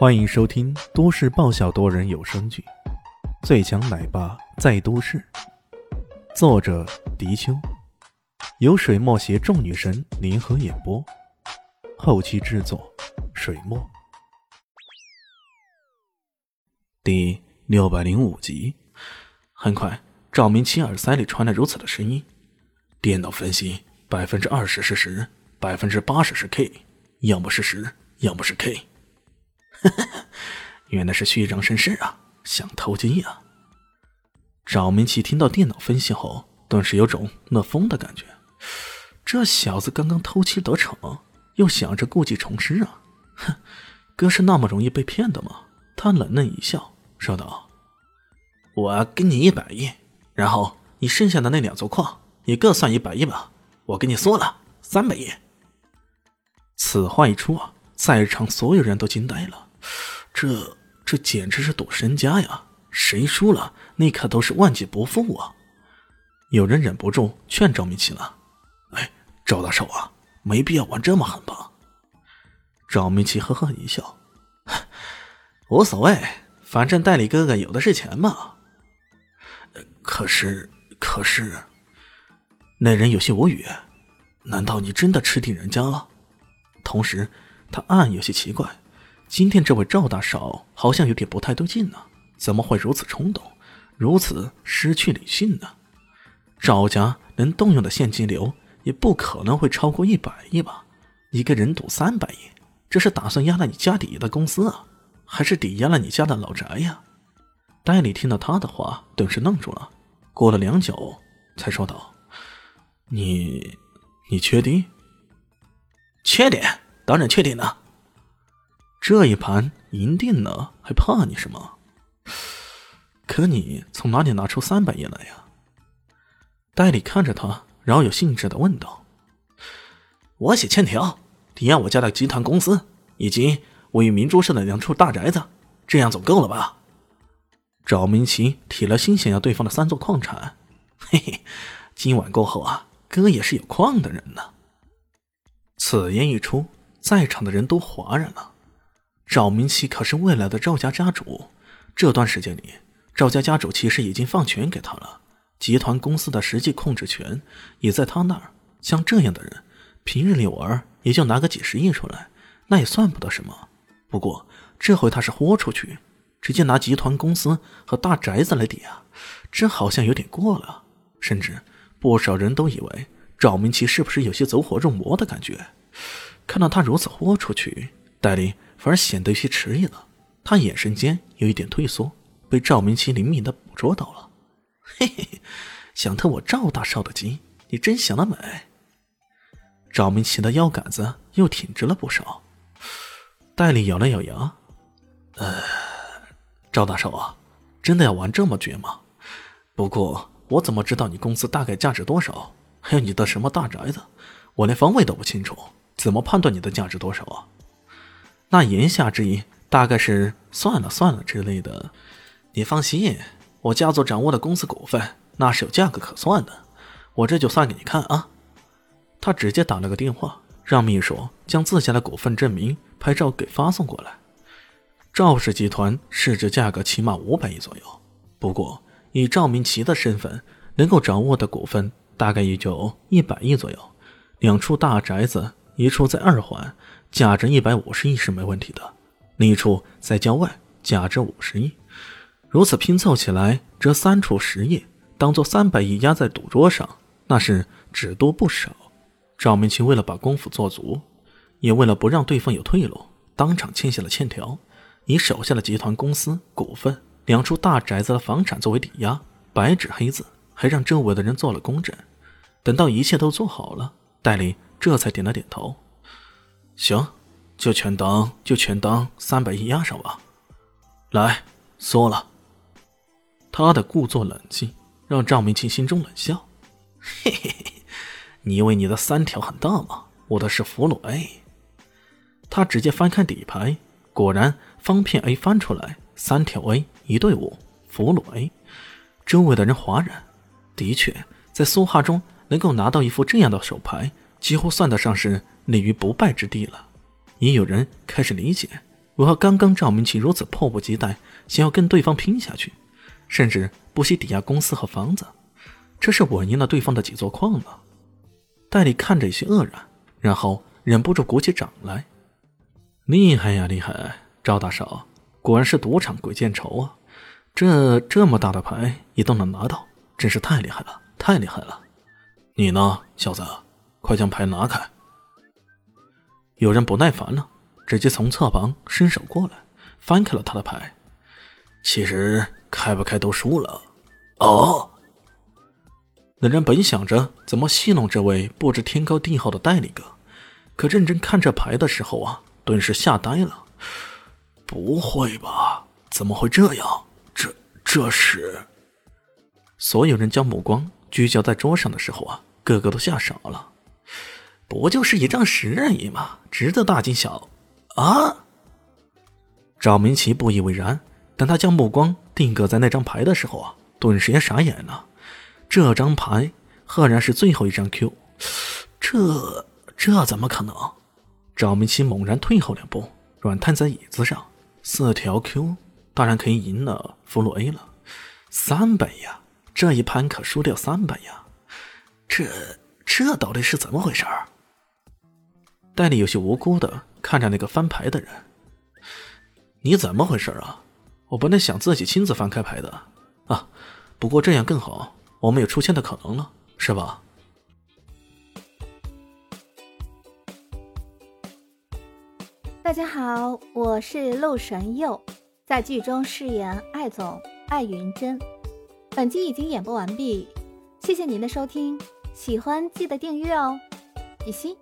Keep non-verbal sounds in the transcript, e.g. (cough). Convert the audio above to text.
欢迎收听都市爆笑多人有声剧《最强奶爸在都市》，作者：迪秋，由水墨携众女神联合演播，后期制作：水墨。第六百零五集，很快，赵明清耳塞里传来如此的声音：“电脑分析，百分之二十是十，百分之八十是 K，要么是十，要么是 K。” (laughs) 原来是虚张声势啊，想偷鸡呀！赵明奇听到电脑分析后，顿时有种乐疯的感觉。这小子刚刚偷妻得逞，又想着故技重施啊！哼，哥是那么容易被骗的吗？他冷冷一笑，说道：“我给你一百亿，然后你剩下的那两座矿也各算一百亿吧。我给你缩了三百亿。”此话一出啊，在场所有人都惊呆了。这这简直是赌身家呀！谁输了，那可都是万劫不复啊！有人忍不住劝赵明奇了：“哎，赵大少啊，没必要玩这么狠吧？”赵明奇呵呵一笑：“无所谓，反正代理哥哥有的是钱嘛。”可是，可是，那人有些无语：“难道你真的吃定人家了？”同时，他暗暗有些奇怪。今天这位赵大少好像有点不太对劲呢，怎么会如此冲动，如此失去理性呢？赵家能动用的现金流也不可能会超过一百亿吧？一个人赌三百亿，这是打算压了你家底的公司啊，还是抵押了你家的老宅呀？代理听到他的话，顿时愣住了，过了良久，才说道：“你，你确定？确定，当然确定了。”这一盘赢定了，还怕你什么？可你从哪里拿出三百亿来呀？代理看着他，饶有兴致的问道：“我写欠条，抵押我家的集团公司，以及位于明珠市的两处大宅子，这样总够了吧？”赵明奇铁了心想要对方的三座矿产。嘿嘿，今晚过后啊，哥也是有矿的人呢。此言一出，在场的人都哗然了。赵明奇可是未来的赵家家主，这段时间里，赵家家主其实已经放权给他了，集团公司的实际控制权也在他那儿。像这样的人，平日里玩也就拿个几十亿出来，那也算不得什么。不过这回他是豁出去，直接拿集团公司和大宅子来抵押，这好像有点过了。甚至不少人都以为赵明奇是不是有些走火入魔的感觉。看到他如此豁出去，戴笠。反而显得有些迟疑了，他眼神间有一点退缩，被赵明奇灵敏的捕捉到了。嘿嘿，想偷我赵大少的鸡，你真想得美！赵明奇的腰杆子又挺直了不少。戴笠咬了咬牙，呃，赵大少啊，真的要玩这么绝吗？不过我怎么知道你公司大概价值多少？还有你的什么大宅子，我连方位都不清楚，怎么判断你的价值多少啊？那言下之意大概是算了算了之类的。你放心，我家族掌握的公司股份那是有价格可算的，我这就算给你看啊。他直接打了个电话，让秘书将自家的股份证明拍照给发送过来。赵氏集团市值价格起码五百亿左右，不过以赵明奇的身份，能够掌握的股份大概也就一百亿左右。两处大宅子，一处在二环。价值一百五十亿是没问题的，另一处在郊外，价值五十亿。如此拼凑起来，这三处实业当做三百亿压在赌桌上，那是只多不少。赵明清为了把功夫做足，也为了不让对方有退路，当场签下了欠条，以手下的集团公司股份、两处大宅子的房产作为抵押，白纸黑字，还让周围的人做了公证。等到一切都做好了，戴笠这才点了点头。行，就全当就全当三百亿押上吧。来，缩了。他的故作冷静让赵明清心中冷笑。嘿嘿嘿，你以为你的三条很大吗？我的是俘虏 A。他直接翻开底牌，果然方片 A 翻出来，三条 A 一对五，俘虏 A。周围的人哗然。的确，在苏哈中能够拿到一副这样的手牌，几乎算得上是。立于不败之地了，也有人开始理解为何刚刚赵明奇如此迫不及待，想要跟对方拼下去，甚至不惜抵押公司和房子？这是稳赢了对方的几座矿了。戴笠看着有些愕然，然后忍不住鼓起掌来：“厉害呀，厉害！赵大少，果然是赌场鬼见愁啊！这这么大的牌你都能拿到，真是太厉害了，太厉害了！你呢，小子，快将牌拿开！”有人不耐烦了，直接从侧旁伸手过来，翻开了他的牌。其实开不开都输了。哦，那人本想着怎么戏弄这位不知天高地厚的代理哥，可认真看这牌的时候啊，顿时吓呆了。不会吧？怎么会这样？这这是……所有人将目光聚焦在桌上的时候啊，个个都吓傻了。不就是一张十而已嘛，值得大惊小啊！赵明奇不以为然，等他将目光定格在那张牌的时候啊，顿时也傻眼了。这张牌赫然是最后一张 Q，这这怎么可能？赵明奇猛然退后两步，软瘫在椅子上。四条 Q，当然可以赢了俘虏 A 了。三百呀，这一盘可输掉三百呀！这这到底是怎么回事儿？戴笠有些无辜的看着那个翻牌的人：“你怎么回事啊？我本来想自己亲自翻开牌的啊，不过这样更好，我们有出千的可能了，是吧？”大家好，我是陆神佑，在剧中饰演艾总艾云珍。本集已经演播完毕，谢谢您的收听，喜欢记得订阅哦，比心。